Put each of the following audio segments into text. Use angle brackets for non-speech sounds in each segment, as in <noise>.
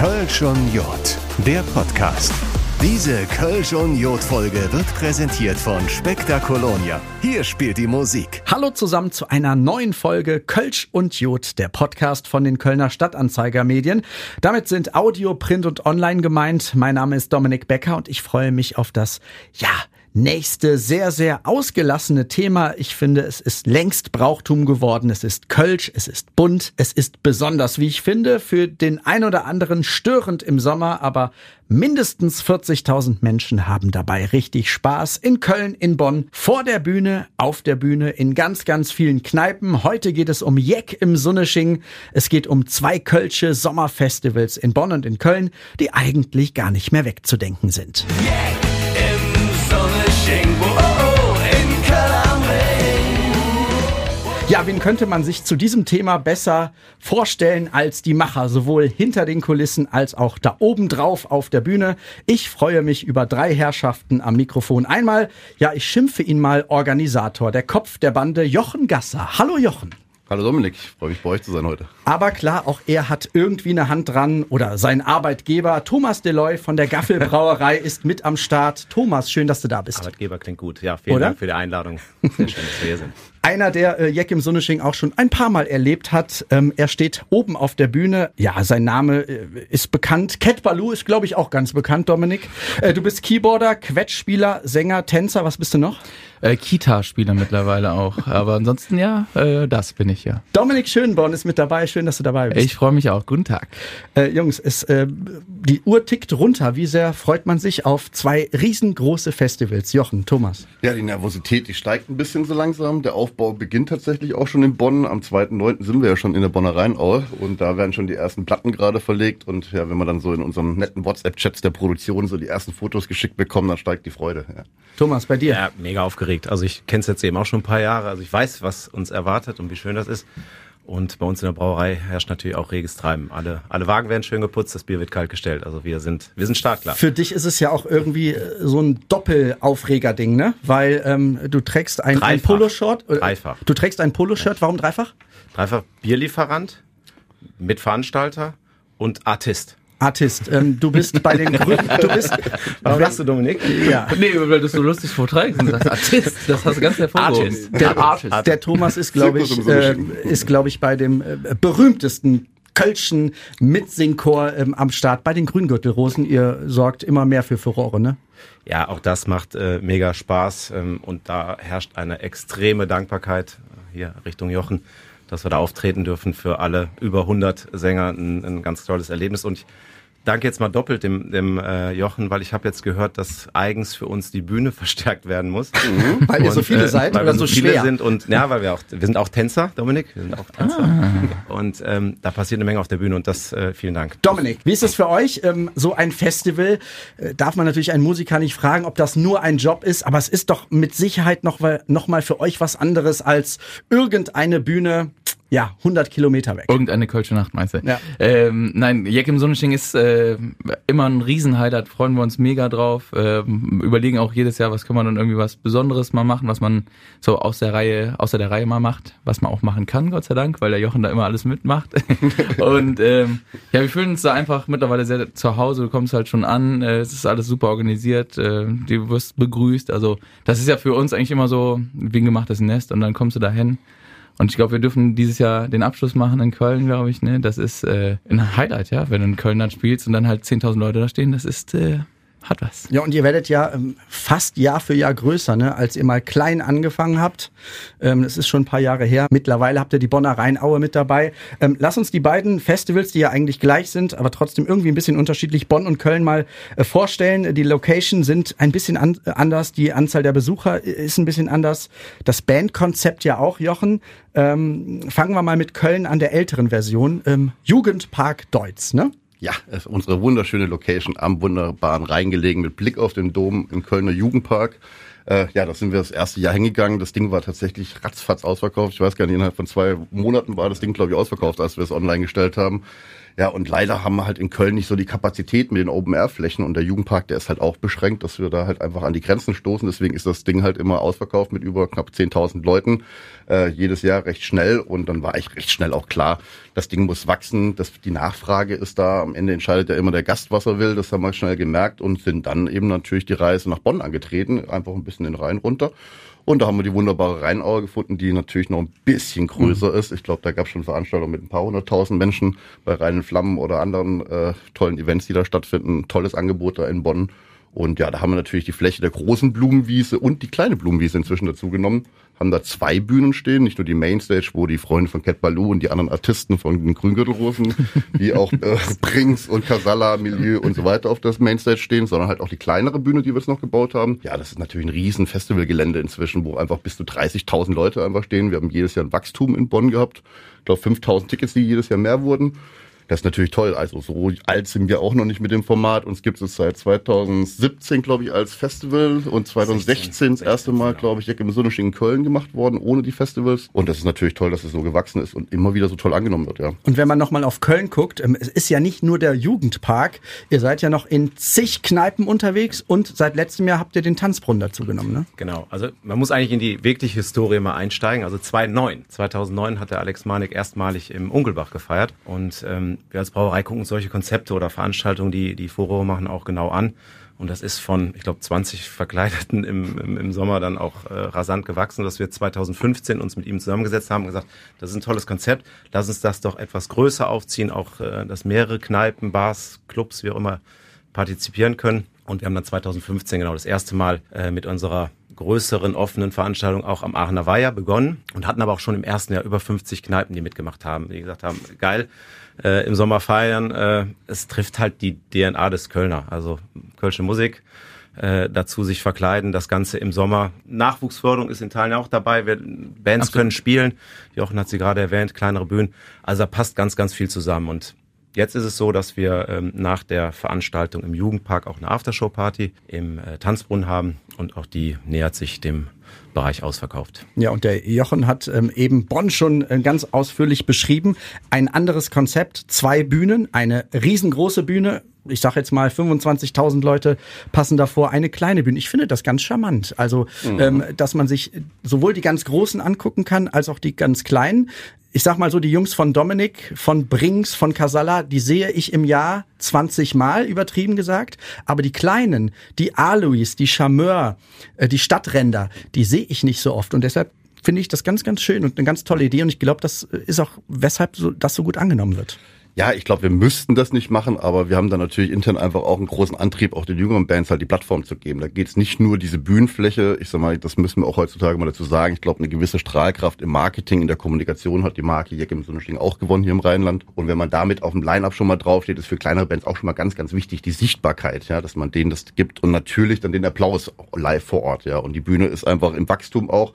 Kölsch und Jod, der Podcast. Diese Kölsch und Jod-Folge wird präsentiert von Spektakolonia. Hier spielt die Musik. Hallo zusammen zu einer neuen Folge Kölsch und Jod, der Podcast von den Kölner Stadtanzeiger-Medien. Damit sind Audio, Print und Online gemeint. Mein Name ist Dominik Becker und ich freue mich auf das, ja, nächste sehr, sehr ausgelassene Thema. Ich finde, es ist längst Brauchtum geworden. Es ist Kölsch, es ist bunt, es ist besonders, wie ich finde, für den ein oder anderen störend im Sommer, aber mindestens 40.000 Menschen haben dabei richtig Spaß. In Köln, in Bonn, vor der Bühne, auf der Bühne, in ganz, ganz vielen Kneipen. Heute geht es um Jeck im Sunnesching. Es geht um zwei Kölsche Sommerfestivals in Bonn und in Köln, die eigentlich gar nicht mehr wegzudenken sind. Yeah. Ja, wen könnte man sich zu diesem Thema besser vorstellen als die Macher, sowohl hinter den Kulissen als auch da oben drauf auf der Bühne? Ich freue mich über drei Herrschaften am Mikrofon. Einmal, ja, ich schimpfe ihn mal Organisator, der Kopf der Bande Jochen Gasser. Hallo Jochen. Hallo Dominik, ich freue mich bei euch zu sein heute. Aber klar, auch er hat irgendwie eine Hand dran oder sein Arbeitgeber Thomas Deloy von der Gaffelbrauerei <laughs> ist mit am Start. Thomas, schön, dass du da bist. Arbeitgeber klingt gut. Ja, vielen Oder? Dank für die Einladung. Sehr schön, dass wir hier sind. Einer, der äh, Jack im Sunnesching auch schon ein paar Mal erlebt hat. Ähm, er steht oben auf der Bühne. Ja, sein Name äh, ist bekannt. Cat Baloo ist, glaube ich, auch ganz bekannt, Dominik. Äh, du bist Keyboarder, Quetschspieler, Sänger, Tänzer. Was bist du noch? Äh, Kita-Spieler mittlerweile auch. Aber ansonsten ja, äh, das bin ich ja. Dominik Schönborn ist mit dabei. Schön, dass du dabei bist. Ich freue mich auch. Guten Tag. Äh, Jungs, es, äh, die Uhr tickt runter. Wie sehr freut man sich auf zwei riesengroße Festivals? Jochen, Thomas. Ja, die Nervosität, die steigt ein bisschen so langsam. Der Aufbau beginnt tatsächlich auch schon in Bonn. Am 2.9. sind wir ja schon in der Bonner Rheinaue und da werden schon die ersten Platten gerade verlegt. Und ja, wenn wir dann so in unserem netten WhatsApp-Chats der Produktion so die ersten Fotos geschickt bekommen, dann steigt die Freude. Ja. Thomas, bei dir? Ja, mega aufgeregt. Also ich kenne es jetzt eben auch schon ein paar Jahre. Also ich weiß, was uns erwartet und wie schön das ist. Und bei uns in der Brauerei herrscht natürlich auch reges Treiben. Alle, alle Wagen werden schön geputzt, das Bier wird kalt gestellt. Also wir sind, wir sind startklar. Für dich ist es ja auch irgendwie äh, so ein Doppelaufreger-Ding, ne? Weil ähm, du trägst ein, ein. Poloshirt. äh, Dreifach. Du trägst ein Poloshirt. Warum dreifach? Dreifach Bierlieferant, Mitveranstalter und Artist. Artist. Ähm, du bist bei den Grünen. Du bist. Warum lachst du, Dominik? Ja. Nee, weil du es so lustig vorträgst und sagst Artist. Das hast du ganz hervorgehoben. Artist. Der, Artist. der Thomas ist, glaube ich, äh, ist, glaube ich, bei dem äh, berühmtesten Kölschen Mitsingchor ähm, am Start bei den Grüngürtelrosen. Ihr sorgt immer mehr für Furore, ne? Ja, auch das macht äh, mega Spaß ähm, und da herrscht eine extreme Dankbarkeit äh, hier Richtung Jochen, dass wir da auftreten dürfen für alle über 100 Sänger. Ein, ein ganz tolles Erlebnis und ich danke jetzt mal doppelt dem, dem äh, Jochen, weil ich habe jetzt gehört, dass eigens für uns die Bühne <laughs> verstärkt werden muss. Weil ihr so viele äh, seid weil oder wir so viele schwer? sind und ja, weil wir auch wir sind auch Tänzer, Dominik, wir sind auch Tänzer und ähm, da passiert eine Menge auf der Bühne und das äh, vielen Dank. Dominik, wie ist es für euch? Ähm, so ein Festival äh, darf man natürlich einen Musiker nicht fragen, ob das nur ein Job ist, aber es ist doch mit Sicherheit noch, noch mal für euch was anderes als irgendeine Bühne, ja, 100 Kilometer weg. Irgendeine Kölsche Nacht, meinst du? Ja. Ähm, nein, Jack im Sonnenschein ist äh, immer ein Riesenhighlight, freuen wir uns mega drauf. Ähm, überlegen auch jedes Jahr, was können wir dann irgendwie was Besonderes mal machen, was man so aus der Reihe, außer der Reihe mal macht, was man auch machen kann, Gott sei Dank, weil der Jochen da immer alles mitmacht. <laughs> Und ähm, ja, wir fühlen uns da einfach mittlerweile sehr zu Hause, du kommst halt schon an, äh, es ist alles super organisiert, äh, du wirst begrüßt. Also das ist ja für uns eigentlich immer so wie ein gemachtes Nest und dann kommst du da hin. Und ich glaube, wir dürfen dieses Jahr den Abschluss machen in Köln, glaube ich. Ne? Das ist äh, ein Highlight, ja, wenn du in Köln dann spielst und dann halt 10.000 Leute da stehen. Das ist äh, hat was. Ja, und ihr werdet ja ähm, fast Jahr für Jahr größer, ne? als ihr mal klein angefangen habt. Ähm, das ist schon ein paar Jahre her. Mittlerweile habt ihr die Bonner Rheinaue mit dabei. Ähm, lass uns die beiden Festivals, die ja eigentlich gleich sind, aber trotzdem irgendwie ein bisschen unterschiedlich, Bonn und Köln mal äh, vorstellen. Die Location sind ein bisschen an, äh, anders, die Anzahl der Besucher ist ein bisschen anders. Das Bandkonzept ja auch, Jochen. Ähm, fangen wir mal mit Köln an der älteren Version. Ähm, Jugendpark Deutz, ne? Ja, ist unsere wunderschöne Location am wunderbaren Rhein gelegen mit Blick auf den Dom im Kölner Jugendpark. Äh, ja, da sind wir das erste Jahr hingegangen. Das Ding war tatsächlich ratzfatz ausverkauft. Ich weiß gar nicht, innerhalb von zwei Monaten war das Ding, glaube ich, ausverkauft, als wir es online gestellt haben. Ja, und leider haben wir halt in Köln nicht so die Kapazität mit den Open-Air-Flächen und der Jugendpark, der ist halt auch beschränkt, dass wir da halt einfach an die Grenzen stoßen. Deswegen ist das Ding halt immer ausverkauft mit über knapp 10.000 Leuten, äh, jedes Jahr recht schnell. Und dann war ich recht schnell auch klar, das Ding muss wachsen, dass die Nachfrage ist da, am Ende entscheidet ja immer der Gast, was er will, das haben wir schnell gemerkt und sind dann eben natürlich die Reise nach Bonn angetreten, einfach ein bisschen den Rhein runter. Und da haben wir die wunderbare Rheinauer gefunden, die natürlich noch ein bisschen größer mhm. ist. Ich glaube, da gab es schon Veranstaltungen mit ein paar hunderttausend Menschen bei Rhein Flammen oder anderen äh, tollen Events, die da stattfinden. tolles Angebot da in Bonn. Und ja, da haben wir natürlich die Fläche der großen Blumenwiese und die kleine Blumenwiese inzwischen dazu genommen. Haben da zwei Bühnen stehen, nicht nur die Mainstage, wo die Freunde von Cat Baloo und die anderen Artisten von den Grüngürtelrosen, wie <laughs> auch äh, Brinks und Casalla, Milieu und so weiter auf das Mainstage stehen, sondern halt auch die kleinere Bühne, die wir jetzt noch gebaut haben. Ja, das ist natürlich ein riesen Festivalgelände inzwischen, wo einfach bis zu 30.000 Leute einfach stehen. Wir haben jedes Jahr ein Wachstum in Bonn gehabt. Ich glaube 5.000 Tickets, die jedes Jahr mehr wurden. Das ist natürlich toll. Also so alt sind wir auch noch nicht mit dem Format. Uns gibt es seit 2017, glaube ich, als Festival und 2016 16, das erste Mal, genau. glaube ich, Jack im Sonnenschein in Köln gemacht worden, ohne die Festivals. Und das ist natürlich toll, dass es so gewachsen ist und immer wieder so toll angenommen wird, ja. Und wenn man nochmal auf Köln guckt, ähm, es ist ja nicht nur der Jugendpark. Ihr seid ja noch in zig Kneipen unterwegs und seit letztem Jahr habt ihr den Tanzbrunnen dazu genommen, ne? Genau. Also man muss eigentlich in die wirkliche Historie mal einsteigen. Also 2009, 2009 hat der Alex Manik erstmalig im Ungelbach gefeiert und ähm, wir als Brauerei gucken solche Konzepte oder Veranstaltungen, die die Furore machen, auch genau an. Und das ist von, ich glaube, 20 Verkleideten im, im, im Sommer dann auch äh, rasant gewachsen, dass wir 2015 uns mit ihm zusammengesetzt haben und gesagt, das ist ein tolles Konzept, lass uns das doch etwas größer aufziehen, auch äh, dass mehrere Kneipen, Bars, Clubs, wie auch immer partizipieren können. Und wir haben dann 2015 genau das erste Mal äh, mit unserer größeren offenen Veranstaltung auch am Aachener Weiher begonnen und hatten aber auch schon im ersten Jahr über 50 Kneipen, die mitgemacht haben, die gesagt haben, geil, äh, im Sommer feiern. Äh, es trifft halt die DNA des Kölner, also Kölsche Musik. Äh, dazu sich verkleiden, das Ganze im Sommer. Nachwuchsförderung ist in Teilen auch dabei. Wir, Bands Absolut. können spielen. Jochen hat sie gerade erwähnt, kleinere Bühnen. Also da passt ganz, ganz viel zusammen. Und Jetzt ist es so, dass wir ähm, nach der Veranstaltung im Jugendpark auch eine Aftershow-Party im äh, Tanzbrunnen haben und auch die nähert sich dem Bereich ausverkauft. Ja, und der Jochen hat ähm, eben Bonn schon äh, ganz ausführlich beschrieben. Ein anderes Konzept, zwei Bühnen, eine riesengroße Bühne, ich sage jetzt mal 25.000 Leute passen davor, eine kleine Bühne. Ich finde das ganz charmant. Also, mhm. ähm, dass man sich sowohl die ganz großen angucken kann, als auch die ganz kleinen ich sag mal so, die Jungs von Dominik, von Brinks, von Casalla, die sehe ich im Jahr 20 Mal, übertrieben gesagt. Aber die Kleinen, die Alois, die Charmeur, äh, die Stadtränder, die sehe ich nicht so oft. Und deshalb finde ich das ganz, ganz schön und eine ganz tolle Idee. Und ich glaube, das ist auch, weshalb so, das so gut angenommen wird. Ja, ich glaube, wir müssten das nicht machen, aber wir haben da natürlich intern einfach auch einen großen Antrieb, auch den jüngeren Bands halt die Plattform zu geben. Da geht es nicht nur diese Bühnenfläche, ich sag mal, das müssen wir auch heutzutage mal dazu sagen. Ich glaube, eine gewisse Strahlkraft im Marketing, in der Kommunikation hat die Marke Jack im Sonnenschling auch gewonnen hier im Rheinland. Und wenn man damit auf dem Line-Up schon mal draufsteht, ist für kleinere Bands auch schon mal ganz, ganz wichtig, die Sichtbarkeit, ja, dass man denen das gibt und natürlich dann den Applaus live vor Ort, ja. Und die Bühne ist einfach im Wachstum auch.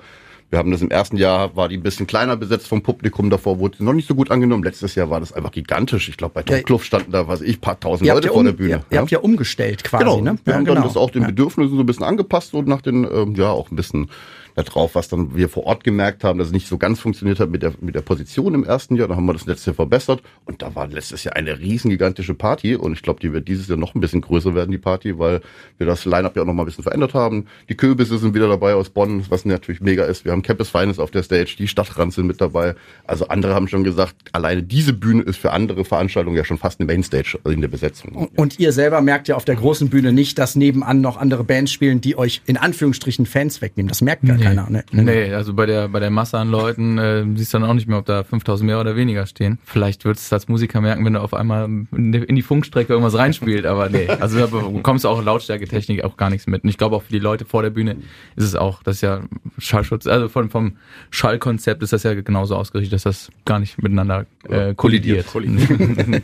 Wir haben das im ersten Jahr, war die ein bisschen kleiner besetzt vom Publikum, davor wurde sie noch nicht so gut angenommen. Letztes Jahr war das einfach gigantisch. Ich glaube, bei Tom Kluft standen da, was ich, paar tausend Leute vor um, der Bühne. Ihr, ihr habt ja umgestellt quasi, genau. ne? Wir ja, haben dann genau. das auch den Bedürfnissen so ein bisschen angepasst und nach den, ähm, ja, auch ein bisschen darauf, was dann wir vor Ort gemerkt haben, dass es nicht so ganz funktioniert hat mit der, mit der Position im ersten Jahr. Da haben wir das letzte Jahr verbessert und da war letztes Jahr eine riesen gigantische Party und ich glaube, die wird dieses Jahr noch ein bisschen größer werden, die Party, weil wir das Line-Up ja auch noch mal ein bisschen verändert haben. Die Kürbisse sind wieder dabei aus Bonn, was natürlich mega ist. Wir haben Campus Finance auf der Stage, die Stadtrand sind mit dabei. Also andere haben schon gesagt, alleine diese Bühne ist für andere Veranstaltungen ja schon fast eine Mainstage also in der Besetzung. Und ihr selber merkt ja auf der großen Bühne nicht, dass nebenan noch andere Bands spielen, die euch in Anführungsstrichen Fans wegnehmen. Das merkt gar nee. keiner. Ne? Nee, nee, also bei der, bei der Masse an Leuten äh, siehst du dann auch nicht mehr, ob da 5000 mehr oder weniger stehen. Vielleicht würdest du als Musiker merken, wenn du auf einmal in die Funkstrecke irgendwas reinspielt, aber nee. <laughs> Also da bekommst du auch Lautstärketechnik auch gar nichts mit. Und ich glaube auch für die Leute vor der Bühne ist es auch, das ist ja Schallschutz, also von, vom Schallkonzept ist das ja genauso ausgerichtet, dass das gar nicht miteinander äh, kollidiert. kollidiert. <laughs>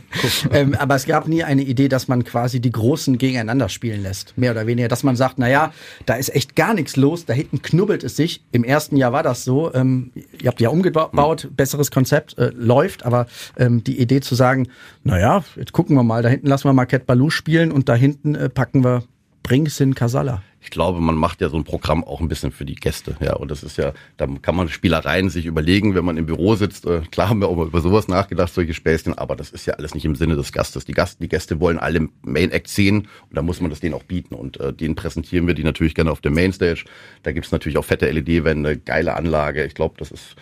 ähm, aber es gab nie eine Idee, dass man quasi die Großen gegeneinander spielen lässt. Mehr oder weniger, dass man sagt, naja, da ist echt gar nichts los, da hinten knubbelt es sich im ersten Jahr war das so. Ähm, ihr habt ja umgebaut, mhm. besseres Konzept, äh, läuft, aber ähm, die Idee zu sagen, naja, jetzt gucken wir mal, da hinten lassen wir mal Cat Baloo spielen und da hinten äh, packen wir Bringsin Casalla. Ich glaube, man macht ja so ein Programm auch ein bisschen für die Gäste, ja. Und das ist ja, da kann man Spielereien sich überlegen, wenn man im Büro sitzt. Äh, klar haben wir auch mal über sowas nachgedacht, solche Späßchen, aber das ist ja alles nicht im Sinne des Gastes. Die Gast, die Gäste wollen alle Main Act sehen und da muss man das denen auch bieten. Und äh, denen präsentieren wir die natürlich gerne auf der Mainstage. Da gibt's natürlich auch fette LED-Wände, geile Anlage. Ich glaube, das ist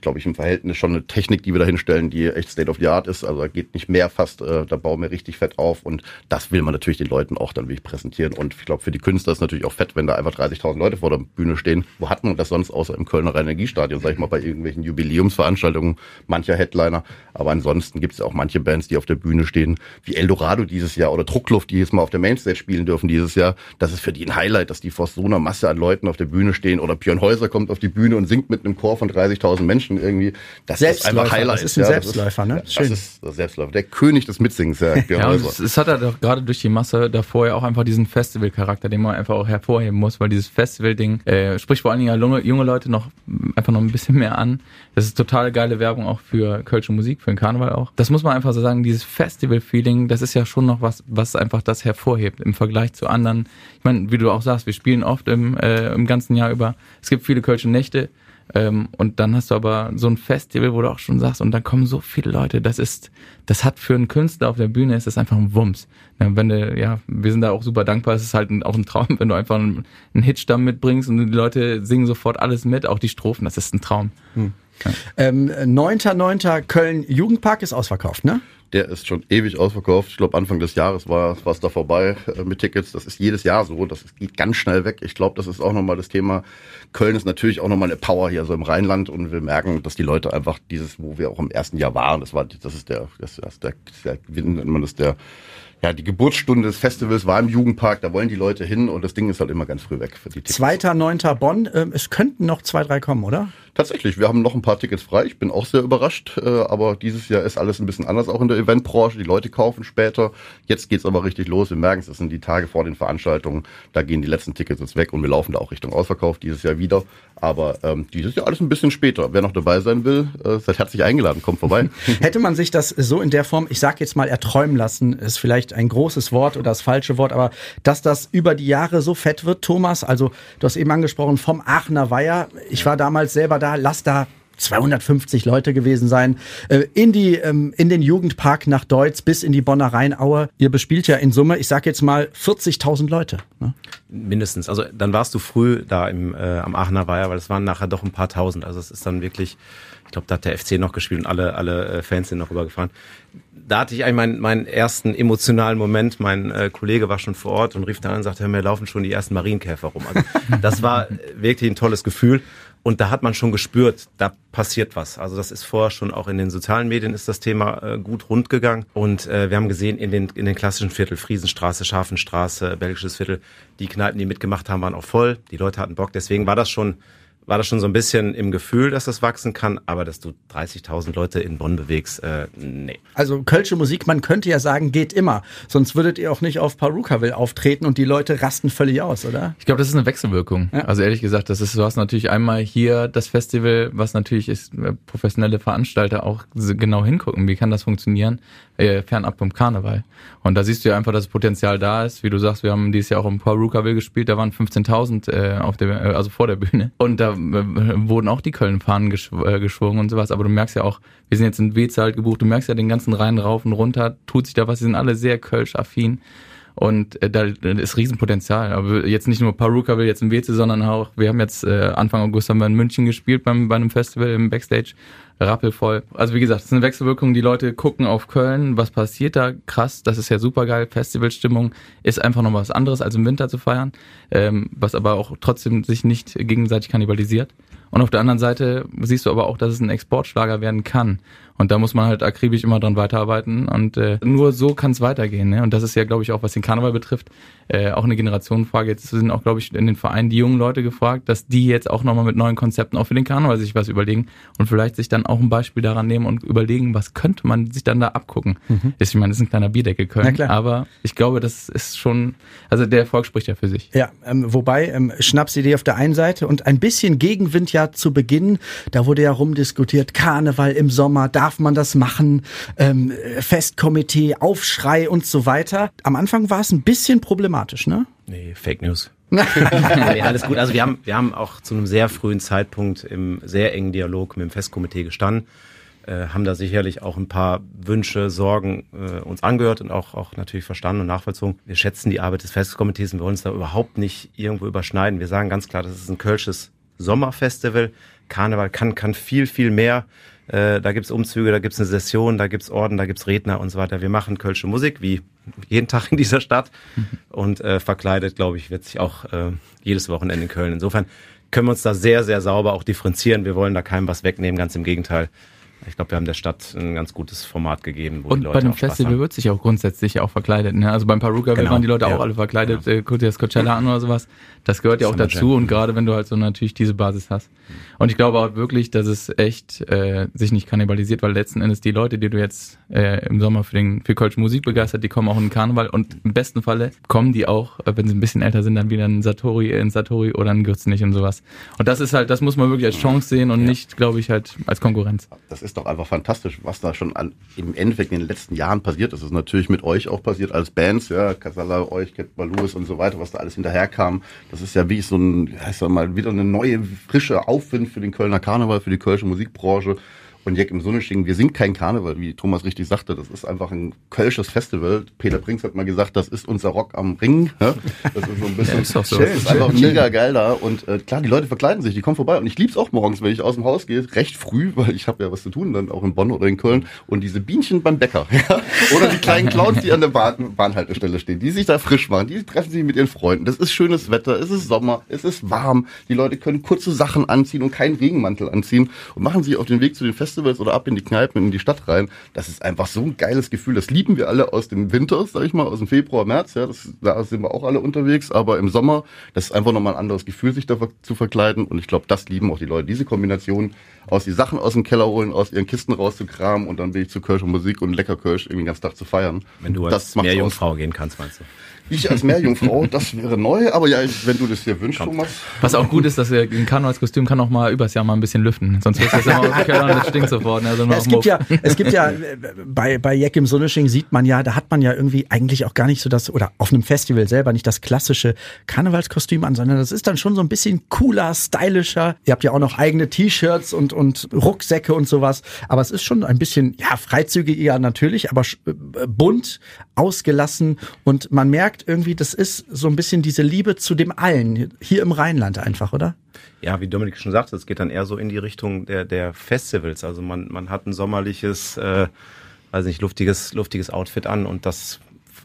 glaube ich, im Verhältnis schon eine Technik, die wir da hinstellen, die echt State of the Art ist. Also da geht nicht mehr fast, äh, da bauen wir richtig fett auf und das will man natürlich den Leuten auch dann wirklich präsentieren. Und ich glaube, für die Künstler ist natürlich auch fett, wenn da einfach 30.000 Leute vor der Bühne stehen. Wo hat man das sonst außer im Kölner Rhein-Energiestadion, sag ich mal, bei irgendwelchen Jubiläumsveranstaltungen mancher Headliner. Aber ansonsten gibt es ja auch manche Bands, die auf der Bühne stehen, wie Eldorado dieses Jahr oder Druckluft, die jetzt mal auf der Mainstage spielen dürfen dieses Jahr. Das ist für die ein Highlight, dass die vor so einer Masse an Leuten auf der Bühne stehen. Oder Björn Häuser kommt auf die Bühne und singt mit einem Chor von 30.000 Menschen irgendwie. Das ist einfach Highlight. Das ist ein ja, Selbstläufer, ne? Schön. Das ist der Selbstläufer. Der König des Mitsingens, ja. ja es, es, hat halt auch gerade durch die Masse davor ja auch einfach diesen Festival-Charakter, den man einfach auch hervorheben muss, weil dieses Festival-Ding äh, spricht vor allen Dingen junge, junge Leute noch einfach noch ein bisschen mehr an. Das ist total geile Werbung auch für kölsche Musik, für den Karneval auch. Das muss man einfach so sagen, dieses Festival-Feeling, das ist ja schon noch was, was einfach das hervorhebt im Vergleich zu anderen. Ich meine, wie du auch sagst, wir spielen oft im, äh, im ganzen Jahr über. Es gibt viele kölsche Nächte ähm, und dann hast du aber so ein Festival, wo du auch schon sagst, und dann kommen so viele Leute, das ist, das hat für einen Künstler auf der Bühne ist das einfach ein Wumms. Ja, wenn du, ja, wir sind da auch super dankbar, es ist halt ein, auch ein Traum, <laughs> wenn du einfach einen, einen Hitstamm mitbringst und die Leute singen sofort alles mit, auch die Strophen, das ist ein Traum. Hm. Ja. Ähm, 9.9. Köln Jugendpark ist ausverkauft, ne? Der ist schon ewig ausverkauft. Ich glaube, Anfang des Jahres war es da vorbei äh, mit Tickets. Das ist jedes Jahr so. Das geht ganz schnell weg. Ich glaube, das ist auch nochmal das Thema. Köln ist natürlich auch nochmal eine Power hier so im Rheinland und wir merken, dass die Leute einfach dieses, wo wir auch im ersten Jahr waren, das war, das ist der, das ist der, der, wie nennt man das, der, ja, die Geburtsstunde des Festivals war im Jugendpark, da wollen die Leute hin und das Ding ist halt immer ganz früh weg für die Tickets. Zweiter, neunter Bonn, ähm, es könnten noch zwei, drei kommen, oder? Tatsächlich, wir haben noch ein paar Tickets frei. Ich bin auch sehr überrascht, äh, aber dieses Jahr ist alles ein bisschen anders auch in der Eventbranche. Die Leute kaufen später. Jetzt geht's aber richtig los. Wir merken es, das sind die Tage vor den Veranstaltungen. Da gehen die letzten Tickets jetzt weg und wir laufen da auch Richtung Ausverkauf dieses Jahr wieder. Aber ähm, dieses Jahr alles ein bisschen später. Wer noch dabei sein will, äh, seid herzlich eingeladen. Kommt vorbei. <laughs> Hätte man sich das so in der Form, ich sag jetzt mal erträumen lassen, ist vielleicht ein großes Wort oder das falsche Wort, aber dass das über die Jahre so fett wird, Thomas, also du hast eben angesprochen vom Aachener Weiher. Ich war damals selber da, lass da 250 Leute gewesen sein, äh, in die ähm, in den Jugendpark nach Deutz bis in die Bonner Rheinaue. Ihr bespielt ja in Summe, ich sag jetzt mal 40.000 Leute. Ne? Mindestens. Also dann warst du früh da im äh, am Aachener Weiher, weil es waren nachher doch ein paar tausend. Also es ist dann wirklich, ich glaube, da hat der FC noch gespielt und alle alle äh, Fans sind noch rübergefahren. Da hatte ich eigentlich meinen, meinen ersten emotionalen Moment. Mein äh, Kollege war schon vor Ort und rief dann an und sagte, hör, mir laufen schon die ersten Marienkäfer rum. Also das war wirklich ein tolles Gefühl. Und da hat man schon gespürt, da passiert was. Also das ist vorher schon auch in den sozialen Medien ist das Thema äh, gut rund gegangen. Und äh, wir haben gesehen in den, in den klassischen Viertel, Friesenstraße, Scharfenstraße, Belgisches Viertel, die Kneipen, die mitgemacht haben, waren auch voll. Die Leute hatten Bock. Deswegen war das schon war das schon so ein bisschen im Gefühl, dass das wachsen kann, aber dass du 30.000 Leute in Bonn bewegst, äh, nee. Also kölsche Musik, man könnte ja sagen, geht immer. Sonst würdet ihr auch nicht auf Parukaville auftreten und die Leute rasten völlig aus, oder? Ich glaube, das ist eine Wechselwirkung. Ja. Also ehrlich gesagt, das ist, du hast natürlich einmal hier das Festival, was natürlich ist, äh, professionelle Veranstalter auch genau hingucken, wie kann das funktionieren, äh, fernab vom Karneval. Und da siehst du ja einfach, dass das Potenzial da ist. Wie du sagst, wir haben dieses Jahr auch im Parukaville gespielt, da waren 15.000 äh, auf der, äh, also vor der Bühne. Und da wurden auch die Köln-Fahnen äh, geschwungen und sowas. Aber du merkst ja auch, wir sind jetzt in Weze halt gebucht, du merkst ja den ganzen Rhein rauf und runter, tut sich da was, die sind alle sehr Kölsch-affin. Und äh, da ist Riesenpotenzial. Aber jetzt nicht nur Paruka will jetzt in Weze, sondern auch, wir haben jetzt äh, Anfang August haben wir in München gespielt beim, bei einem Festival im Backstage. Rappelvoll. Also wie gesagt, es ist eine Wechselwirkung. Die Leute gucken auf Köln, was passiert da? Krass, das ist ja super geil. Festivalstimmung ist einfach noch was anderes, als im Winter zu feiern, ähm, was aber auch trotzdem sich nicht gegenseitig kannibalisiert. Und auf der anderen Seite siehst du aber auch, dass es ein Exportschlager werden kann. Und da muss man halt akribisch immer dran weiterarbeiten. Und äh, nur so kann es weitergehen. Ne? Und das ist ja, glaube ich, auch was den Karneval betrifft, äh, auch eine Generationenfrage. Jetzt sind auch, glaube ich, in den Vereinen die jungen Leute gefragt, dass die jetzt auch nochmal mit neuen Konzepten auch für den Karneval sich was überlegen und vielleicht sich dann auch ein Beispiel daran nehmen und überlegen, was könnte man sich dann da abgucken. Mhm. Ich meine, das ist ein kleiner Bierdeckel Köln, aber ich glaube, das ist schon, also der Erfolg spricht ja für sich. Ja, ähm, wobei ähm, Schnapsidee auf der einen Seite und ein bisschen Gegenwind ja zu Beginn, da wurde ja rumdiskutiert, Karneval im Sommer, darf man das machen, ähm, Festkomitee, Aufschrei und so weiter. Am Anfang war es ein bisschen problematisch, ne? Nee, Fake News. <laughs> nee, alles gut. Also wir haben, wir haben auch zu einem sehr frühen Zeitpunkt im sehr engen Dialog mit dem Festkomitee gestanden, äh, haben da sicherlich auch ein paar Wünsche, Sorgen äh, uns angehört und auch, auch natürlich verstanden und nachvollzogen. Wir schätzen die Arbeit des Festkomitees und wir wollen uns da überhaupt nicht irgendwo überschneiden. Wir sagen ganz klar, das ist ein kölsches Sommerfestival. Karneval kann, kann viel, viel mehr. Äh, da gibt's Umzüge, da gibt's eine Session, da gibt's Orden, da gibt's Redner und so weiter. Wir machen kölsche Musik, wie jeden Tag in dieser Stadt. <laughs> Und äh, verkleidet, glaube ich, wird sich auch äh, jedes Wochenende in Köln. Insofern können wir uns da sehr, sehr sauber auch differenzieren. Wir wollen da keinem was wegnehmen, ganz im Gegenteil. Ich glaube, wir haben der Stadt ein ganz gutes Format gegeben. und bei dem Festival wird sich auch grundsätzlich auch verkleidet. Ne? Also beim Paruka genau. waren die Leute ja. auch alle verkleidet. Äh, guck dir das Coachella an oder sowas. Das gehört ja auch dazu. Und gerade wenn du halt so natürlich diese Basis hast. Und ich glaube auch wirklich, dass es echt äh, sich nicht kannibalisiert, weil letzten Endes die Leute, die du jetzt äh, im Sommer für, den, für Kölsch Musik begeistert, die kommen auch in den Karneval. Und im besten Falle kommen die auch, äh, wenn sie ein bisschen älter sind, dann wieder in Satori, in Satori oder in Gürzenich und sowas. Und das ist halt, das muss man wirklich als Chance sehen und ja. nicht, glaube ich, halt als Konkurrenz. Das ist doch einfach fantastisch, was da schon an, im Endeffekt in den letzten Jahren passiert ist. Das ist natürlich mit euch auch passiert als Bands, ja, Casala, euch, Cat Balous und so weiter, was da alles hinterherkam. Das ist ja wie so ein, heißt mal, wieder eine neue, frische Aufwind für den Kölner Karneval, für die Kölsche Musikbranche und Jack im Sonnenschein, wir sind kein Karneval, wie Thomas richtig sagte. Das ist einfach ein kölsches Festival. Peter Prinks hat mal gesagt, das ist unser Rock am Ring. Das ist so ein bisschen, ja, ist so. ist einfach mega geil da. Und äh, klar, die Leute verkleiden sich, die kommen vorbei. Und ich lieb's auch morgens, wenn ich aus dem Haus gehe, recht früh, <laughs> weil ich habe ja was zu tun, dann auch in Bonn oder in Köln. Und diese Bienchen beim Bäcker. <laughs> Ja? Oder die kleinen Clowns, die an der Bahn, Bahnhaltestelle stehen, die sich da frisch machen, die treffen sich mit ihren Freunden. Das ist schönes Wetter, es ist Sommer, es ist warm. Die Leute können kurze Sachen anziehen und keinen Regenmantel anziehen und machen sich auf den Weg zu den Festivals oder ab in die Kneipen, in die Stadt rein. Das ist einfach so ein geiles Gefühl. Das lieben wir alle aus dem Winter, sag ich mal, aus dem Februar, März. Ja, das, da sind wir auch alle unterwegs. Aber im Sommer, das ist einfach nochmal ein anderes Gefühl, sich da zu verkleiden. Und ich glaube, das lieben auch die Leute. Diese Kombination aus die Sachen aus dem Keller holen, aus ihren Kisten rauszukramen und dann bin ich zu Kölsch und Musik und lecker Kölsch irgendwie den ganzen Tag zu feiern. Wenn du als Meerjungfrau gehen kannst, meinst du? Ich als Meerjungfrau, <laughs> das wäre neu, aber ja, wenn du das dir wünschst, Thomas. Was auch gut ist, dass wir ein Karnevalskostüm kann auch mal übers Jahr mal ein bisschen lüften. Sonst wird das immer aus dem Keller und das stinkt sofort. Also ja, es gibt ja, es gibt ja, bei, bei Jack im Sonnesching sieht man ja, da hat man ja irgendwie eigentlich auch gar nicht so das, oder auf einem Festival selber nicht das klassische Karnevalskostüm an, sondern das ist dann schon so ein bisschen cooler, stylischer. Ihr habt ja auch noch eigene T-Shirts und, und Rucksäcke und sowas. Aber es ist schon ein bisschen, ja, freizügiger natürlich, aber äh, bunt, ausgelassen und man merkt, merkt irgendwie, das ist so ein bisschen diese Liebe zu dem Allen, hier im Rheinland einfach, oder? Ja, wie Dominik schon sagte, es geht dann eher so in die Richtung der, der Festivals. Also man, man hat ein sommerliches, äh, weiß nicht, luftiges, luftiges Outfit an und das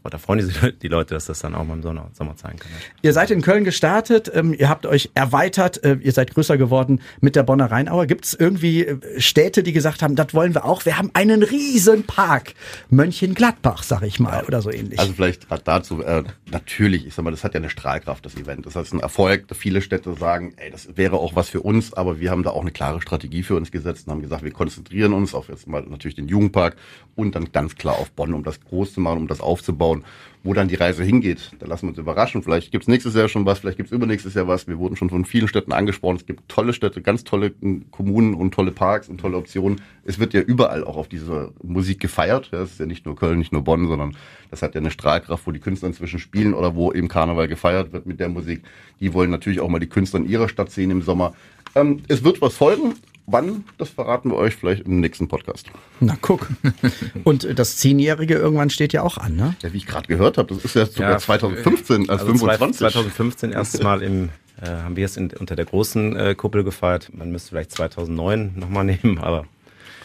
da freuen sich <laughs> die Leute, dass das dann auch mal im Sommer, Sommer zeigen kann. Ihr seid in Köln gestartet, ähm, ihr habt euch erweitert, äh, ihr seid größer geworden mit der Bonner Rheinauer. Gibt es irgendwie äh, Städte, die gesagt haben, das wollen wir auch? Wir haben einen riesen Park. Mönchengladbach, sag ich mal, ja, oder so ähnlich. Also vielleicht dazu, äh, natürlich, ich sag mal, das hat ja eine Strahlkraft, das Event. Das heißt, ein Erfolg, viele Städte sagen, ey, das wäre auch was für uns, aber wir haben da auch eine klare Strategie für uns gesetzt und haben gesagt, wir konzentrieren uns auf jetzt mal natürlich den Jugendpark und dann ganz klar auf Bonn, um das groß zu machen, um das aufzubauen schauen, wo dann die Reise hingeht. Da lassen wir uns überraschen. Vielleicht gibt's nächstes Jahr schon was, vielleicht gibt's übernächstes Jahr was. Wir wurden schon von vielen Städten angesprochen. Es gibt tolle Städte, ganz tolle Kommunen und tolle Parks und tolle Optionen. Es wird ja überall auch auf diese Musik gefeiert. Das ist ja nicht nur Köln, nicht nur Bonn, sondern das hat ja eine Strahlkraft, wo die Künstler inzwischen spielen oder wo eben Karneval gefeiert wird mit der Musik. Die wollen natürlich auch mal die Künstler in ihrer Stadt sehen im Sommer. Ähm, es wird was folgen. Wann, das verraten wir euch vielleicht im nächsten Podcast. Na guck. Und das Zehnjährige irgendwann steht ja auch an, ne? Ja, wie ich gerade gehört habe, das ist ja sogar ja, 2015 als also 25. 2015 erstes Mal im, äh, haben wir es in, unter der großen äh, Kuppel gefeiert. Man müsste vielleicht 2009 nochmal <laughs> nehmen, aber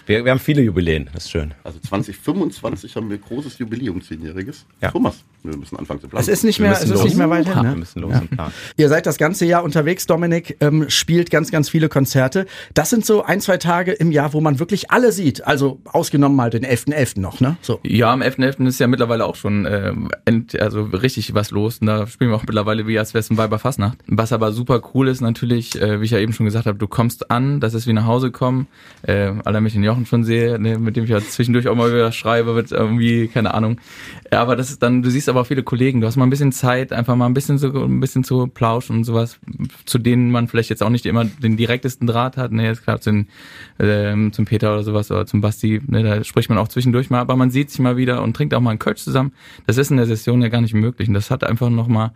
wir, wir haben viele Jubiläen, das ist schön. Also 2025 haben wir großes Jubiläum, zehnjähriges. Ja. Thomas, wir müssen anfangen zu planen. Es ist nicht mehr, es ist nicht mehr weit hin. Ne? Wir müssen los ja. und planen. Ihr seid das ganze Jahr unterwegs, Dominik, ähm, spielt ganz, ganz viele Konzerte. Das sind so ein, zwei Tage im Jahr, wo man wirklich alle sieht. Also ausgenommen mal den 11.11. .11. noch, ne? So. Ja, am 11.11. .11. ist ja mittlerweile auch schon äh, end, also richtig was los. Und da spielen wir auch mittlerweile wie als Westen Weiber Fastnacht. Was aber super cool ist natürlich, äh, wie ich ja eben schon gesagt habe, du kommst an, das ist wie nach Hause kommen. Äh, alle mich in Jochen schon sehe, ne, mit dem ich ja zwischendurch auch mal wieder schreibe, mit irgendwie, keine Ahnung. Ja, aber das ist dann, du siehst aber auch viele Kollegen, du hast mal ein bisschen Zeit, einfach mal ein bisschen so, ein bisschen zu plauschen und sowas, zu denen man vielleicht jetzt auch nicht immer den direktesten Draht hat, ne, jetzt klar zum, ähm, zum Peter oder sowas oder zum Basti, ne, da spricht man auch zwischendurch mal, aber man sieht sich mal wieder und trinkt auch mal einen Kölsch zusammen. Das ist in der Session ja gar nicht möglich und das hat einfach nochmal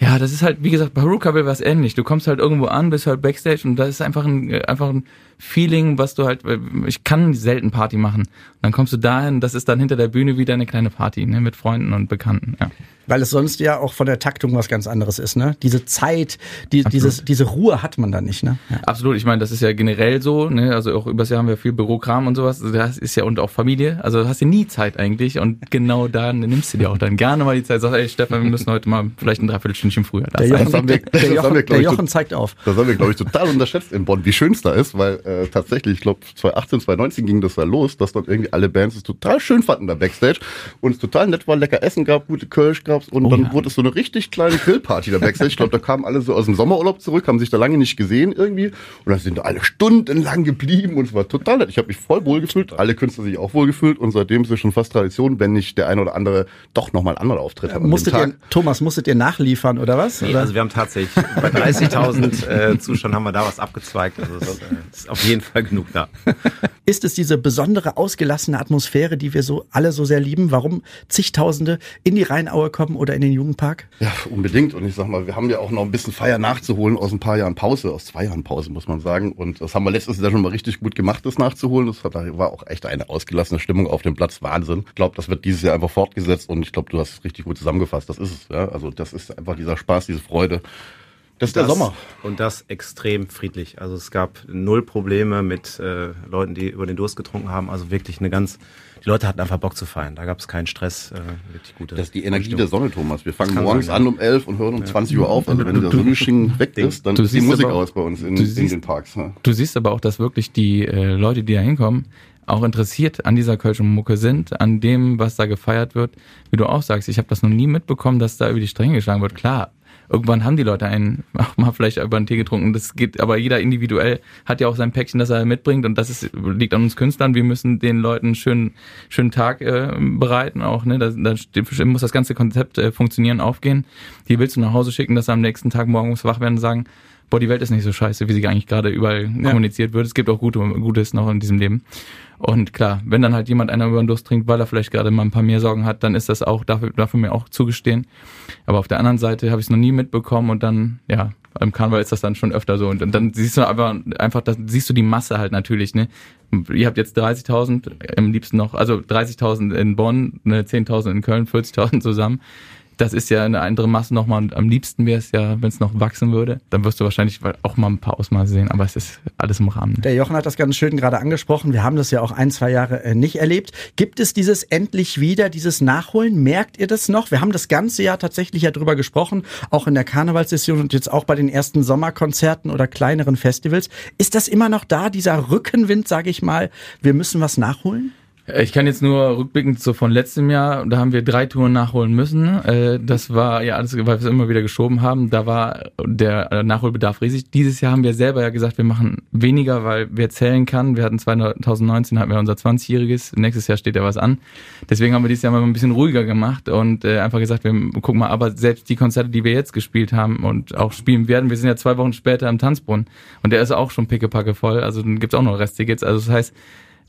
Ja, das ist halt, wie gesagt, bei Rookable war es ähnlich. Du kommst halt irgendwo an, bist halt Backstage und da ist einfach ein, äh, einfach ein Feeling, was du halt, ich kann selten Party machen. Und dann kommst du dahin, das ist dann hinter der Bühne wieder eine kleine Party, ne, mit Freunden und Bekannten, ja. Weil es sonst ja auch von der Taktung was ganz anderes ist, ne? Diese Zeit, die, dieses, diese Ruhe hat man da nicht, ne? Ja. Absolut, ich meine, das ist ja generell so, ne? Also auch übers Jahr haben wir viel Bürokram und sowas. Das ist ja und auch Familie. Also du hast ja nie Zeit eigentlich und genau da nimmst du dir auch dann gerne mal die Zeit. Sagst, ey Stefan, wir müssen heute mal vielleicht ein Dreiviertelstündchen früher da Der sein. Jochen, haben wir- der, das der haben wir, Jochen, der ich, Jochen zeigt auf. Das haben wir, glaube ich, total unterschätzt in Bonn, wie schön es da ist, weil äh, tatsächlich, ich glaube, 2018, 2019 ging das da los, dass dort irgendwie alle Bands es total schön fanden da Backstage und es total nett war, lecker Essen gab, gute Kölsch gab's und Oh dann ja. wurde es so eine richtig kleine Grillparty da Backstage. Ich glaube, da kamen alle so aus dem Sommerurlaub zurück, haben sich da lange nicht gesehen irgendwie und dann sind da alle stundenlang geblieben und es war total nett. Ich habe mich voll wohl gefühlt, alle Künstler sich auch wohl gefühlt und seitdem ist es schon fast Tradition, wenn nicht der eine oder andere doch nochmal einen anderen Auftritt hat an dem Musstet Tag. ihr, Thomas, musstet ihr nachliefern oder was? Nee, oder? also wir haben tatsächlich bei 30.000 äh, Zuschauern haben wir da was abgezweigt. Also es äh, ist auf jeden Fall genug da. <laughs> ist es diese besondere, ausgelassene Atmosphäre, die wir so alle so sehr lieben? Warum zigtausende in die Rheinaue kommen oder in den Jugendpark? Ja, unbedingt. Und ich sag mal, wir haben ja auch noch ein bisschen Feier nachzuholen aus ein paar Jahren Pause, aus zwei Jahren Pause, muss man sagen. Und das haben wir letztes Jahr schon mal richtig gut gemacht, das nachzuholen. Das war auch echt eine ausgelassene Stimmung auf dem Platz. Wahnsinn. Ich glaube, das wird dieses Jahr einfach fortgesetzt und ich glaube, du hast es richtig gut zusammengefasst. Das ist es, ja. Also das ist einfach dieser Spaß, diese Freude. Das ist der Das- Sommer. Und das extrem friedlich. Also es gab null Probleme mit äh, Leuten, die über den Durst getrunken haben. Also wirklich eine ganz, die Leute hatten einfach Bock zu feiern. Da gab es keinen Stress, äh, wirklich gute. Das ist die Energie der Sonne, Thomas. Wir fangen morgens sein, ja. an um 11 und hören um 20 Uhr auf. Also wenn der Sonnenschein <laughs> weg ist, dann ist die siehst Musik aber aus bei uns in, du in siehst- den Parks. Ja. Du siehst aber auch, dass wirklich die äh, Leute, die da hinkommen, auch interessiert an dieser Kölschen Mucke sind, an dem, was da gefeiert wird. Wie du auch sagst, ich habe das noch nie mitbekommen, dass da über die Stränge geschlagen wird. Klar, irgendwann haben die Leute einen <laughs> auch mal vielleicht über einen Tee getrunken. Das geht, aber jeder individuell hat ja auch sein Päckchen, das er mitbringt und das ist, liegt an uns Künstlern. Wir müssen den Leuten einen schönen, schönen Tag äh, bereiten auch. Ne? Da, da muss das ganze Konzept äh, funktionieren, aufgehen. Die willst du nach Hause schicken, dass sie am nächsten Tag morgens wach werden und sagen, boah, die Welt ist nicht so scheiße, wie sie eigentlich gerade überall kommuniziert wird. Es gibt auch gute, Gutes noch in diesem Leben. Und klar, wenn dann halt jemand einer über den Durst trinkt, weil er vielleicht gerade mal ein paar mehr Sorgen hat, dann ist das auch, dafür, dafür mir auch zugestehen. Aber auf der anderen Seite habe ich es noch nie mitbekommen und dann, ja, im Karneval ist das dann schon öfter so. Und, und dann siehst du aber einfach, das siehst du die Masse halt natürlich, ne? Ihr habt jetzt 30.000, am liebsten noch, also 30.000 in Bonn, ne, 10.000 in Köln, 40.000 zusammen. Das ist ja eine andere Masse nochmal und am liebsten wäre es ja, wenn es noch wachsen würde. Dann wirst du wahrscheinlich auch mal ein paar Ausmaße sehen, aber es ist alles im Rahmen. Der Jochen hat das ganz schön gerade angesprochen. Wir haben das ja auch ein, zwei Jahre äh, nicht erlebt. Gibt es dieses endlich wieder, dieses Nachholen? Merkt ihr das noch? Wir haben das ganze Jahr tatsächlich ja drüber gesprochen, auch in der Karnevalssession und jetzt auch bei den ersten Sommerkonzerten oder kleineren Festivals. Ist das immer noch da, dieser Rückenwind, sage ich mal? Wir müssen was nachholen? Ich kann jetzt nur rückblickend so von letztem Jahr, da haben wir drei Touren nachholen müssen. Äh, Das war ja alles, weil wir es immer wieder geschoben haben. Da war der äh, Nachholbedarf riesig. Dieses Jahr haben wir selber ja gesagt, wir machen weniger, weil wer zählen kann. Wir hatten 2019 hatten wir unser 20-jähriges. Nächstes Jahr steht ja was an. Deswegen haben wir dieses Jahr mal ein bisschen ruhiger gemacht und äh, einfach gesagt, wir gucken mal, aber selbst die Konzerte, die wir jetzt gespielt haben und auch spielen werden, wir sind ja zwei Wochen später im Tanzbrunnen und der ist auch schon pickepacke voll. Also dann gibt's auch noch Resttickets. Also das heißt,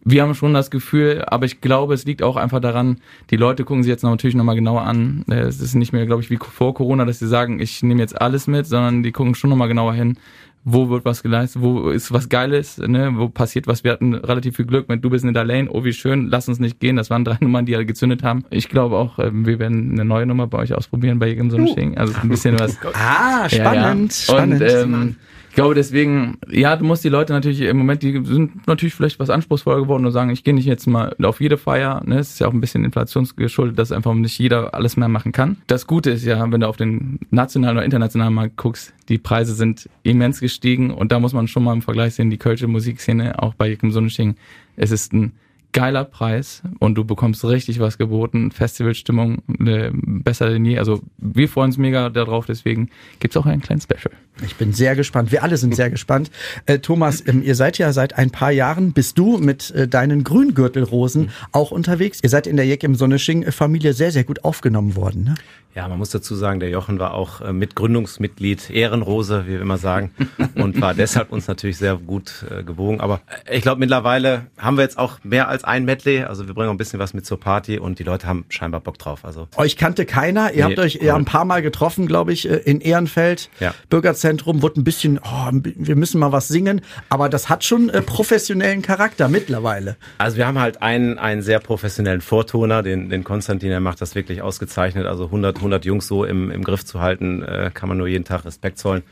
wir haben schon das Gefühl, aber ich glaube, es liegt auch einfach daran, die Leute gucken sich jetzt noch natürlich nochmal genauer an. Äh, Es ist nicht mehr, glaube ich, wie vor Corona, dass sie sagen, ich nehme jetzt alles mit, sondern die gucken schon nochmal genauer hin, wo wird was geleistet, wo ist was Geiles, ne? wo passiert was. Wir hatten relativ viel Glück mit Du bist in der Lane, oh wie schön, lass uns nicht gehen. Das waren drei <laughs> Nummern, die ja gezündet haben. Ich glaube auch, ähm, wir werden eine neue Nummer bei euch ausprobieren, bei jedem so einem Ding. Also ein bisschen was. Ah, Ja, spannend, ja. spannend. Und ähm, ich glaube deswegen, ja, du musst die Leute natürlich im Moment, die sind natürlich vielleicht was anspruchsvoller geworden und sagen, ich gehe nicht jetzt mal auf jede Feier. Ne? Es ist ja auch ein bisschen inflationsgeschuldet, dass einfach nicht jeder alles mehr machen kann. Das Gute ist ja, wenn du auf den nationalen oder internationalen Markt guckst, die Preise sind immens gestiegen und da muss man schon mal im Vergleich sehen, die kölsche Musikszene, auch bei Jekim Sonnensching, es ist ein geiler Preis und du bekommst richtig was geboten, Festivalstimmung äh, besser denn je. Also wir freuen uns mega darauf, deswegen gibt's auch einen kleinen Special. Ich bin sehr gespannt. Wir alle sind sehr gespannt. Äh, Thomas, ähm, ihr seid ja seit ein paar Jahren, bist du mit äh, deinen Grüngürtelrosen auch unterwegs. Ihr seid in der Jeck im Sonnesching-Familie sehr, sehr gut aufgenommen worden. Ne? Ja, man muss dazu sagen, der Jochen war auch äh, Mitgründungsmitglied, Ehrenrose, wie wir immer sagen, <laughs> und war deshalb uns natürlich sehr gut äh, gewogen. Aber äh, ich glaube, mittlerweile haben wir jetzt auch mehr als ein Medley. Also wir bringen auch ein bisschen was mit zur Party und die Leute haben scheinbar Bock drauf. Also Euch kannte keiner. Ihr Nee, habt euch cool. ein paar Mal getroffen, glaube ich, äh, in Ehrenfeld. Ja. Bürgerzentrum wurde ein bisschen, oh, wir müssen mal was singen. Aber das hat schon äh, professionellen Charakter mittlerweile. Also wir haben halt einen, einen sehr professionellen Vortoner, den, den Konstantin, der macht das wirklich ausgezeichnet. Also 100, 100 Jungs so im, im Griff zu halten, äh, kann man nur jeden Tag Respekt zollen.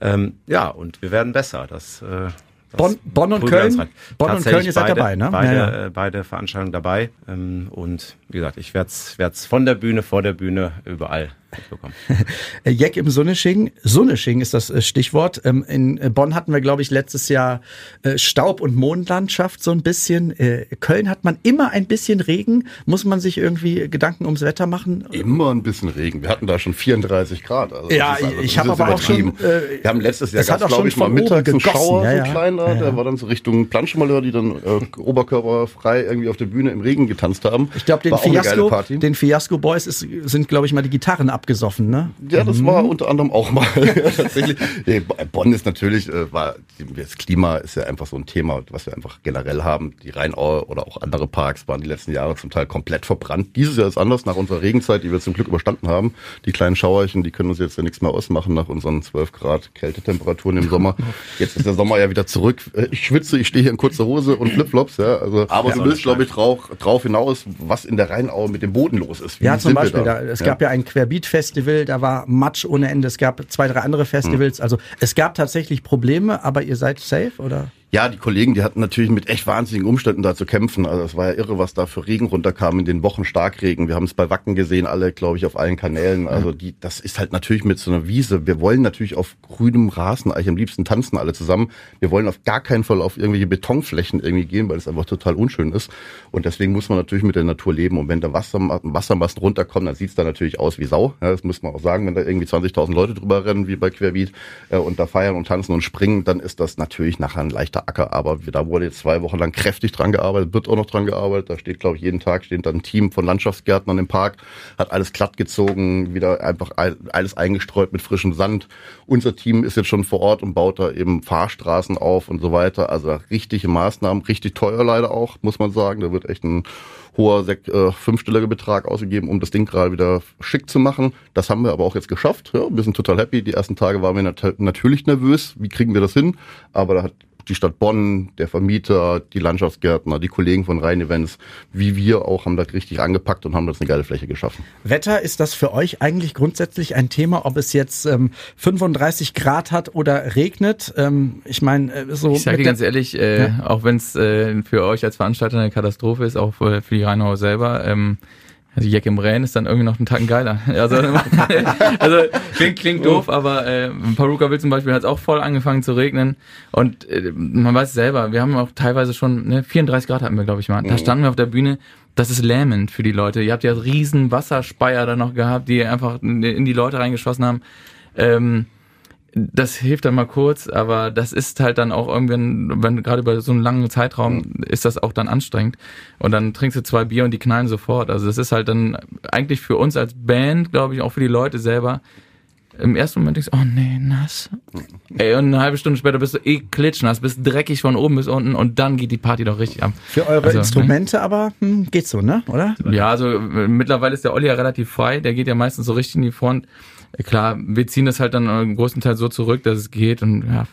Ähm, ja, und wir werden besser. Das, äh, Bonn- Bonn und Köln? rein. Bonn und Köln, ihr seid beide, dabei, ne? Beide, Ja, ja. Äh, beide Veranstaltungen dabei. Ähm, und wie gesagt, ich werde es von der Bühne, vor der Bühne, überall mitbekommen. <laughs> Jack im Sonnesching. Sonnesching ist das äh, Stichwort. Ähm, In äh, Bonn hatten wir, glaube ich, letztes Jahr äh, Staub- und Mondlandschaft so ein bisschen. Köln hat man immer ein bisschen Regen. Muss man sich irgendwie Gedanken ums Wetter machen? Immer ein bisschen Regen. Wir hatten da schon 34 Grad. Also Ja, einfach- ich das hab ist aber auch schon, äh, wir haben letztes Jahr, auch glaube ich, mal mittags einen Schauer, ja, so ja. ein kleiner. Ja. Der war dann so Richtung Planschmalheur, die dann äh, oberkörperfrei irgendwie auf der Bühne im Regen getanzt haben. Ich glaube, den Fiasco, den Fiasco Boys ist, sind, glaube ich, mal die Gitarren abgesoffen, ne? Ja, das war unter anderem auch mal <laughs> tatsächlich. Nee, Bonn ist natürlich, äh, war das Klima ist ja einfach so ein Thema, was wir einfach generell haben. Die Rheinaue oder auch andere Parks waren die letzten Jahre zum Teil komplett verbrannt. Dieses Jahr ist anders nach unserer Regenzeit, die wir zum Glück überstanden haben. Die kleinen Schauerchen, die können uns jetzt ja nichts mehr ausmachen nach unseren 12 Grad Kältetemperaturen im Sommer. Jetzt ist der Sommer ja wieder zurück. Äh, Ich schwitze, ich stehe hier in kurzer Hose und Flipflops, ja. Also, aber du willst, glaube ich, drauf, drauf hinaus, was in der Rheinaue mit dem Boden los ist. Wie Ja, zum Beispiel, da, es gab ja ein Querbeat-Festival, da war Matsch ohne Ende, es gab zwei, drei andere Festivals, also es gab tatsächlich Probleme, aber ihr seid safe, oder? Ja, die Kollegen, die hatten natürlich mit echt wahnsinnigen Umständen da zu kämpfen. Also es war ja irre, was da für Regen runterkam in den Wochen Starkregen. Wir haben es bei Wacken gesehen, alle, glaube ich, auf allen Kanälen. Also die, das ist halt natürlich mit so einer Wiese. Wir wollen natürlich auf grünem Rasen eigentlich am liebsten tanzen alle zusammen. Wir wollen auf gar keinen Fall auf irgendwelche Betonflächen irgendwie gehen, weil es einfach total unschön ist. Und deswegen muss man natürlich mit der Natur leben. Und wenn der Wasser, Wassermassen runterkommen, dann sieht's da natürlich aus wie Sau. Ja, das muss man auch sagen. Wenn da irgendwie 20.000 Leute drüber rennen, wie bei Querbeat, äh, und da feiern und tanzen und springen, dann ist das natürlich nachher ein leichter Acker. Aber da wurde jetzt zwei Wochen lang kräftig dran gearbeitet, wird auch noch dran gearbeitet. Da steht, glaube ich, jeden Tag steht dann ein Team von Landschaftsgärtnern im Park, hat alles glatt gezogen, wieder einfach all- alles eingestreut mit frischem Sand. Unser Team ist jetzt schon vor Ort und baut da eben Fahrstraßen auf und so weiter. Also richtige Maßnahmen, richtig teuer leider auch, muss man sagen. Da wird echt ein hoher äh, fünfstelliger Betrag ausgegeben, um das Ding gerade wieder schick zu machen. Das haben wir aber auch jetzt geschafft. Ja, wir sind total happy. Die ersten Tage waren wir nat natürlich nervös. Wie kriegen wir das hin? Aber da hat die Stadt Bonn, der Vermieter, die Landschaftsgärtner, die Kollegen von Rhein Events, wie wir auch, haben da richtig angepackt und haben das eine geile Fläche geschaffen. Wetter, ist das für euch eigentlich grundsätzlich ein Thema, ob es jetzt ähm, 35 Grad hat oder regnet? Ähm, ich meine, äh, so. Ich sage dir ganz ehrlich, äh, auch wenn es äh, für euch als Veranstalter eine Katastrophe ist, auch für, für die Rheinauer selber, ähm, also Jack im Rhein ist dann irgendwie noch einen Tacken geiler. <laughs> Also, also klingt, klingt doof, aber äh, Paruka zum Beispiel hat es auch voll angefangen zu regnen. Und äh, man weiß selber, wir haben auch teilweise schon, ne, 34 Grad hatten wir, glaube ich mal. Da standen wir auf der Bühne. Das ist lähmend für die Leute. Ihr habt ja riesen Wasserspeier da noch gehabt, die einfach in in die Leute reingeschossen haben. Ähm, das hilft dann mal kurz, aber das ist halt dann auch irgendwann, wenn gerade über so einen langen Zeitraum ist das auch dann anstrengend. Und dann trinkst du zwei Bier und die knallen sofort. Also das ist halt dann eigentlich für uns als Band, glaube ich, auch für die Leute selber. Im ersten Moment denkst du, oh nee, nass. Ey, und eine halbe Stunde später bist du eh klitschnass, bist dreckig von oben bis unten und dann geht die Party doch richtig ab. Für eure Also, Instrumente aber hm, geht so, ne? Oder? Ja, also äh, mittlerweile ist der Olli ja relativ frei, der geht ja meistens so richtig in die Front. Klar, wir ziehen das halt dann äh, größtenteils so zurück, dass es geht und ja.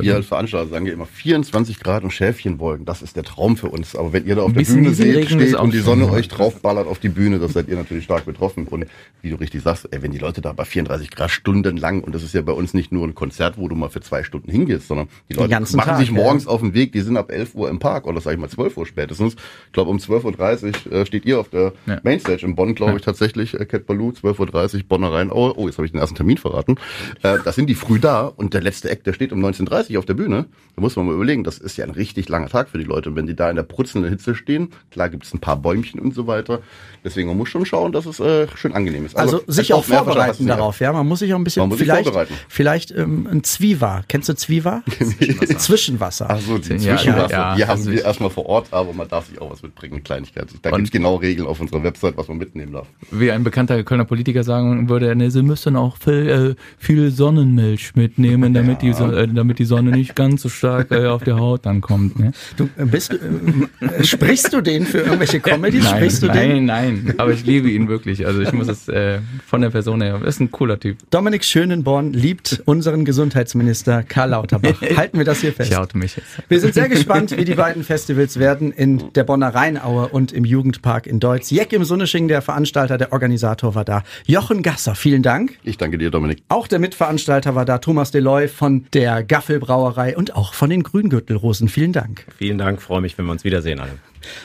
Wir als Veranstalter sagen ja immer 24 Grad und Schäfchenwolken, das ist der Traum für uns. Aber wenn ihr da auf der Bühne seht, ist steht und die. Sonne euch draufballert auf die Bühne, das seid ihr natürlich stark betroffen. Und wie du richtig sagst, ey, wenn die Leute da bei 34 Grad stundenlang, und das ist ja bei uns nicht nur ein Konzert, wo du mal für zwei Stunden hingehst, sondern die Leute machen Tag, sich ja. morgens auf den Weg, die sind ab 11 Uhr im Park oder sag ich mal 12 Uhr spätestens. Ich glaube um 12.30 Uhr äh, steht ihr auf der Ja. Mainstage in Bonn, glaube ich tatsächlich, äh, Cat Baloo, 12.30 Uhr, Bonner Rheinaue. Oh, jetzt habe ich den ersten Termin verraten. Äh, da sind die früh da und der letzte Act, der steht um 19.30 Uhr auf der Bühne. Da muss man mal überlegen, das ist ja ein richtig langer Tag für die Leute. Und wenn die da in der brutzelnden Hitze stehen, klar gibt es ein paar Bäumchen und so weiter. Deswegen man muss schon schauen, dass es äh, schön angenehm ist. Also Aber sich es auch vorbereiten darauf, ja. Man muss sich auch ein bisschen Man muss sich vielleicht, vorbereiten. vielleicht ähm, ein Zwiewa. Kennst du Zwiewa? <laughs> Zwischenwasser. Ach so, die Ja, Zwischenwasser, ja, ja, die haben wir erstmal vor Ort, aber man darf sich auch was mitbringen, eine Kleinigkeit. Da Und- gibt's genau Regeln auf unserer Website, was man mitnehmen darf. Wie ein bekannter Kölner Politiker sagen würde, ne, sie müssen auch viel, äh, viel Sonnenmilch mitnehmen, damit, die, so- äh, damit die Sonne nicht ganz so stark äh, auf die Haut dann kommt. Ne? Du äh, bist, äh, sprichst du den für irgendwelche Comedies? Nein, Sprichst du den? nein, nein, aber ich liebe ihn wirklich. Also ich muss es äh, von der Person her, ist ein cooler Typ. Dominik Schönenborn liebt unseren Gesundheitsminister Karl Lauterbach. <laughs> Halten wir das hier fest. Ich oute mich jetzt. Wir sind sehr gespannt, wie die beiden Festivals werden in der Bonner Rheinaue und im Jugendpark in Deutz. Jeck im Sunnesching, der Veranstalter, der Organisator war da. Jochen Gasser, vielen Dank. Ich danke dir, Dominik. Auch der Mitveranstalter war da, Thomas Deloy von der Gaffelbrauerei und auch von den Grüngürtelrosen. Vielen Dank. Vielen Dank, freue mich, wenn wir uns wiedersehen alle.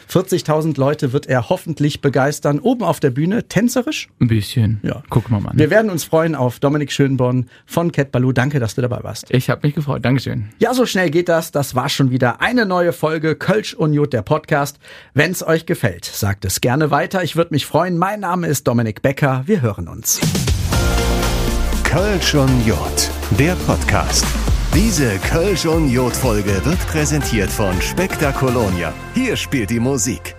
40.000 Leute wird er hoffentlich begeistern. Oben auf der Bühne, tänzerisch. Ein bisschen. Ja. Gucken wir mal. Wir Ne? werden uns freuen auf Dominik Schönborn von Cat Baloo. Danke, dass du dabei warst. Ich habe mich gefreut. Dankeschön. Ja, so schnell geht das. Das war schon wieder eine neue Folge Kölsch und Jod, der Podcast. Wenn's euch gefällt, sagt es gerne weiter. Ich würde mich freuen. Mein Name ist Dominik Becker. Wir hören uns. Kölsch und Jod, der Podcast. Diese Kölsch und Jod Folge wird präsentiert von Spektakolonia. Hier spielt die Musik.